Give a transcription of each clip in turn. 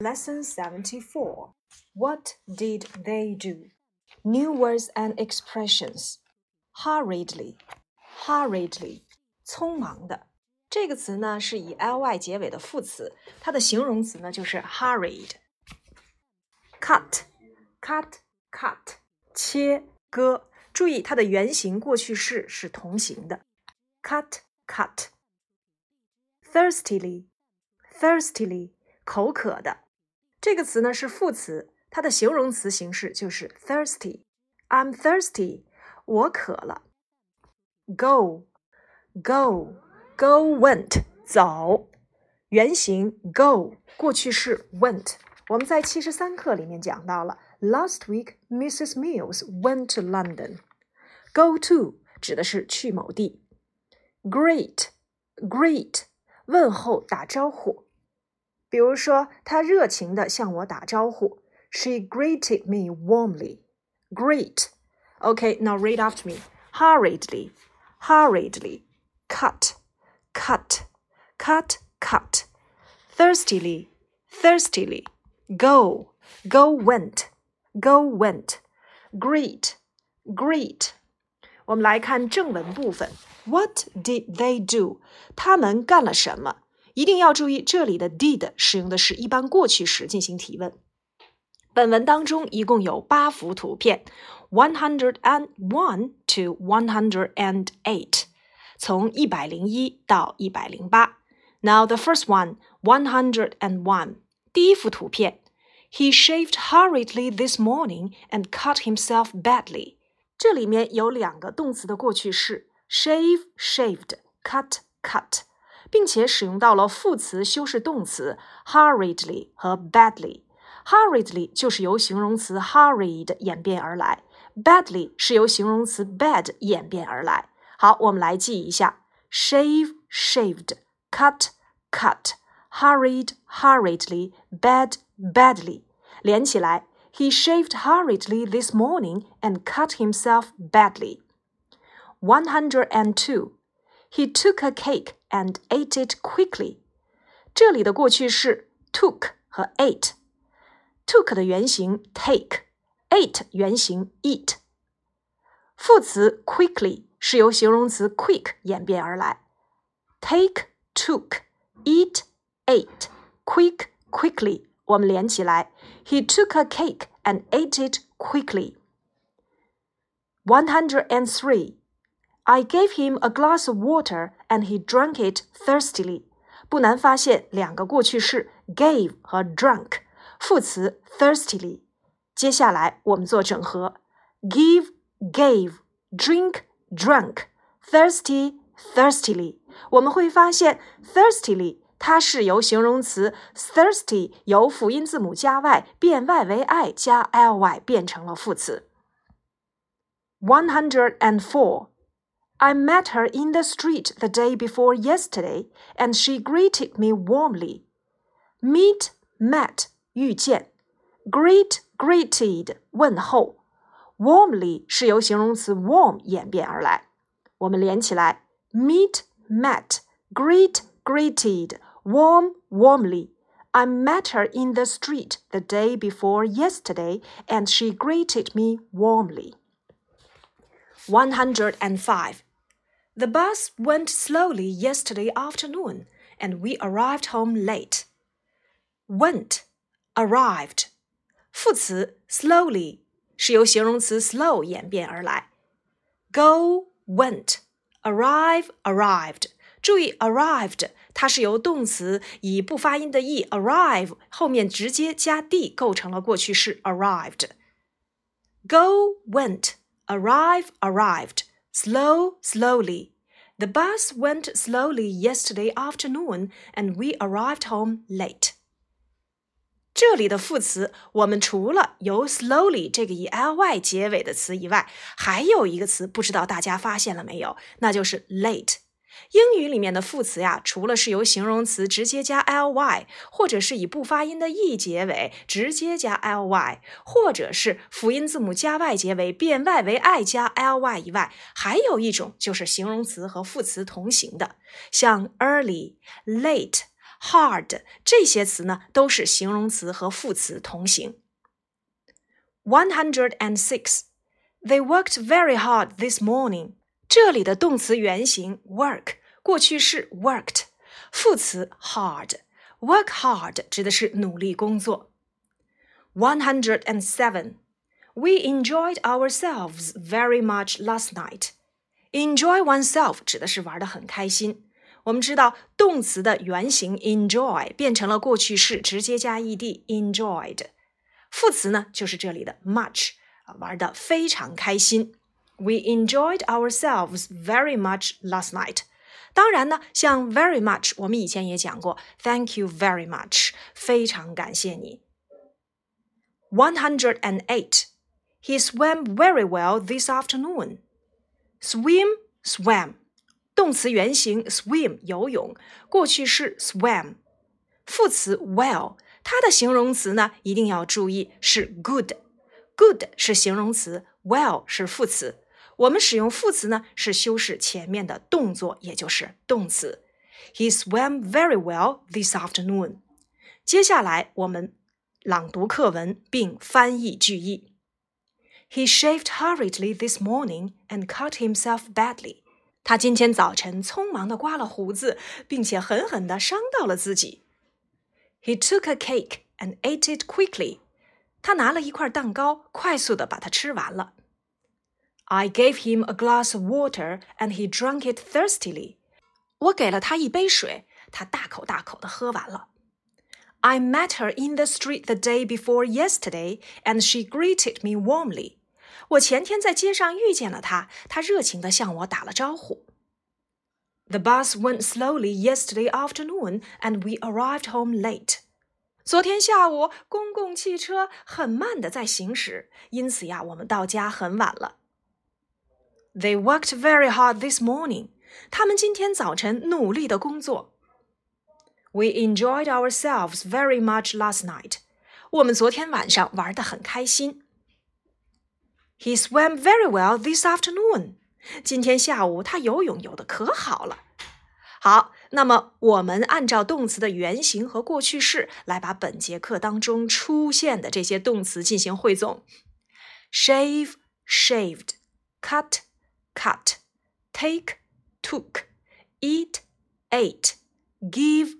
Lesson 74 What did they do? New words and expressions. Hurriedly, hurriedly, 匆忙的。这个词呢是以 ly 结尾的副词，它的形容词呢就是 hurried。Cut, cut, cut，切割。注意它的原形过去式是同形的。Cut, cut. Thirstily, thirstily，口渴的。 这个词呢是副词，它的形容词形式就是 thirsty。I'm thirsty，我渴了。Go, go, go went，走。原形 go，过去式 went。我们在七十三课里面讲到了。Last week, Mrs. Mills went to London. Go to 指的是去某地。Great, greet，问候打招呼。比如说，她热情地向我打招呼。She greeted me warmly. Great. Okay, now read after me. Hurriedly, hurriedly. Cut, cut, cut, cut. Thirstily, thirstily. Go, go went, go went. Greet, greet. 我们来看正文部分。What did they do？他们干了什么？ 一定要注意，这里的 did 使用的是一般过去时进行提问。本文当中一共有八幅图片，one hundred and one to one hundred and eight，从一百零一到一百零八。Now the first one, one hundred and one，第一幅图片，He shaved hurriedly this morning and cut himself badly。这里面有两个动词的过去式，shave shaved, cut cut。 并且使用到了副词修饰动词 hurriedly 和 badly。hurriedly 就是由形容词 hurried 演变而来，badly 是由形容词 bad 演变而来。好，我们来记一下：shave shaved, cut cut, hurried hurriedly, bad badly。连起来，He shaved hurriedly this morning and cut himself badly. One hundred and two. He took a cake and ate it quickly。这里的过去式 took 和 ate。took 的原型 take，ate 原型 eat。副词 quickly 是由形容词 quick 演变而来。take took eat ate quick quickly，我们连起来，He took a cake and ate it quickly. One hundred and three. I gave him a glass of water and he drank it thirstily。不难发现，两个过去式 gave 和 drank，副词 thirstily。接下来我们做整合，give gave drink drank thirsty thirstily。我们会发现 thirstily 它是由形容词 thirsty 由辅音字母加 y 变 y 为 i 加 ly 变成了副词。One hundred and four。 I met her in the street the day before yesterday, and she greeted me warmly. Meet, met, 遇见；greet, greeted, 问候；warmly 是由形容词 warm 演变而来。我们连起来：meet, met, greet, greeted, warm, warmly. I met her in the street the day before yesterday, and she greeted me warmly. 105. The bus went slowly yesterday afternoon, and we arrived home late. Went, arrived，副词 slowly 是由形容词 slow 演变而来。Go, went, arrive, arrived。注意 arrived，它是由动词以不发音的 e arrive 后面直接加 d 构成了过去式 arrived。Go, went, arrive, arrived。 Slow, slowly. The bus went slowly yesterday afternoon, and we arrived home late. 这里的副词，我们除了有 slowly 这个以 ly 结尾的词以外，还有一个词，不知道大家发现了没有？那就是 late。 英语里面的副词呀，除了是由形容词直接加 ly，或者是以不发音的 e 结尾直接加 ly，或者是辅音字母加 y 结尾变 y 为 i 加 ly 以外，还有一种就是形容词和副词同形的，像 early、late、hard 这些词呢，都是形容词和副词同形。One hundred and six. They worked very hard this morning. 这里的动词原形 work 过去式 worked，副词 hard。Work hard 指的是努力工作。One hundred and seven. We enjoyed ourselves very much last night. Enjoy oneself 指的是玩得很开心。我们知道动词的原形 enjoy 变成了过去式，直接加 ed enjoyed。副词呢，就是这里的 much 啊，玩的非常开心。 We enjoyed ourselves very much last night。当然呢，像 very much，我们以前也讲过，Thank you very much，非常感谢你。One hundred and eight. He swam very well this afternoon. Swim, swam，动词原形 swim 游泳，过去式 swam，副词 well。它的形容词呢，一定要注意是 good。good 是形容词，well 是副词。 我们使用副词呢，是修饰前面的动作，也就是动词。He swam very well this afternoon。接下来我们朗读课文并翻译句意。He shaved hurriedly this morning and cut himself badly。他今天早晨匆忙地刮了胡子，并且狠狠地伤到了自己。He took a cake and ate it quickly. 他拿了一块蛋糕，快速地把它吃完了。I gave him a glass of water and he drank it thirstily. 我给了他一杯水，他大口大口地喝完了。I met her in the street the day before yesterday and she greeted me warmly. 我前天在街上遇见了她，她热情地向我打了招呼。the bus went slowly yesterday afternoon, and we arrived home late. 昨天下午，公共汽车很慢的在行驶，因此呀，我们到家很晚了。 They worked very hard this morning. 他们今天早晨努力的工作。We enjoyed ourselves very much last night. 我们昨天晚上玩得很开心。He swam very well this afternoon. 今天下午他游泳游的可好了。好，那么我们按照动词的原形和过去式来把本节课当中出现的这些动词进行汇总：shave, shaved, cut, cut, take, took, eat, ate, give,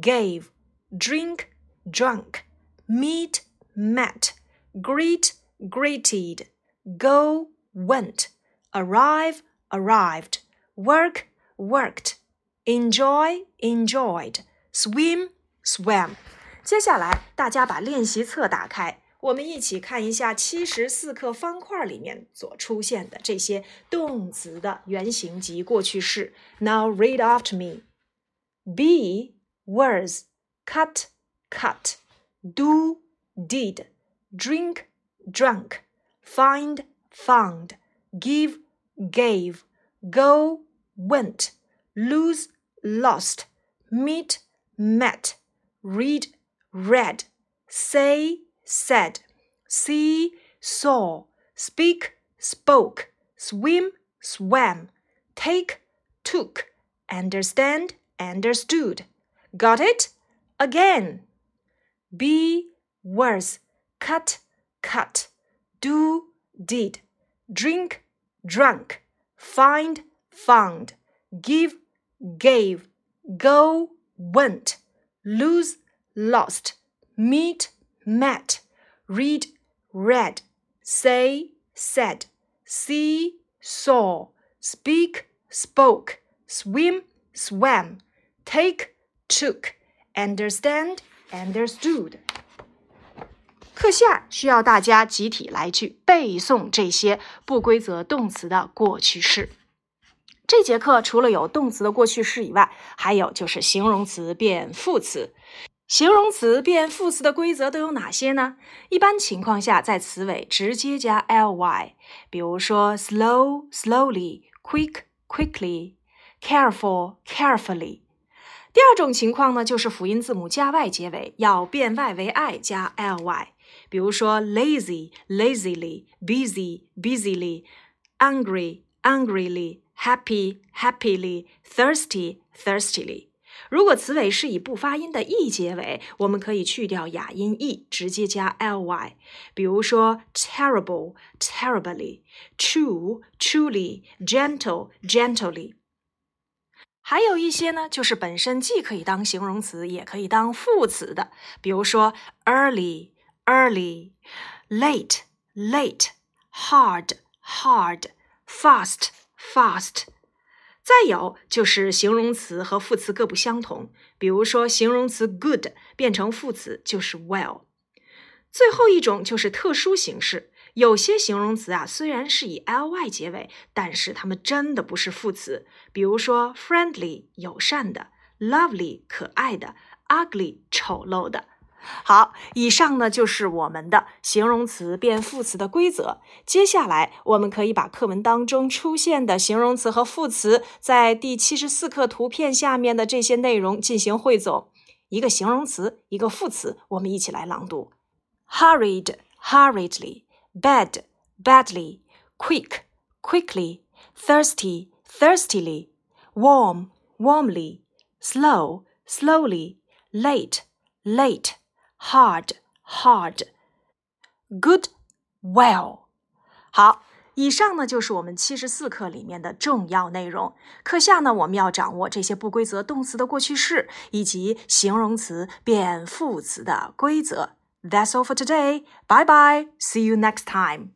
gave, drink, drunk, meet, met, greet, greeted, go, went arrive, arrived, work, worked, enjoy, enjoyed, swim, swam。接下来，大家把练习册打开， 我们一起看一下七十四课方块里面所出现的这些动词的原形及过去式。Now read after me. Be was, cut, cut, do, did, drink, drunk, find, found, give, gave, go, went, lose, lost, meet, met, read, read, say, said, see, saw, speak, spoke, swim, swam, take, took, understand, understood. Got it? Again. Be, was, cut, cut, do, did, drink, drunk, find, found, give, gave, go, went, lose, lost, meet, met, read, read, say, said, see, saw, speak, spoke, swim, swam, take, took, understand, understood. 课下需要大家集体来去背诵这些不规则动词的过去式。这节课除了有动词的过去式以外，还有就是形容词变副词。形容词变副词的规则都有哪些呢？一般情况下，在词尾直接加 ly，比如说 slow slowly、quick quickly、careful carefully。第二种情况呢，就是辅音字母加 y 结尾，要变 y 为 i 加 ly。比如说，lazy lazily, busy busily, angry angrily, happy happily, thirsty thirstily。如果词尾是以不发音的 e 结尾，我们可以去掉哑音 e，直接加 ly。比如说 terrible terribly、true truly、gentle gently。还有一些呢，就是本身既可以当形容词，也可以当副词的，比如说 early early、late late、hard hard、fast fast。再有就是形容词和副词各不相同，比如说形容词 good 变成副词就是 well。最后一种就是特殊形式，有些形容词啊虽然是以 ly 结尾，但是它们真的不是副词，比如说 friendly 友善的，lovely 可爱的，ugly 丑陋的。好，以上呢就是我们的形容词变副词的规则。接下来，我们可以把课文当中出现的形容词和副词，在第七十四课图片下面的这些内容进行汇总。一个形容词，一个副词，我们一起来朗读：hurried, hurriedly; bad, badly; quick, quickly; thirsty, thirstily; warm, warmly; slow, slowly; late, late. Hard, hard, good, well。好，以上呢就是我们七十四课里面的重要内容。课下呢，我们要掌握这些不规则动词的过去式以及形容词变副词的规则。That's all for today. Bye bye. See you next time.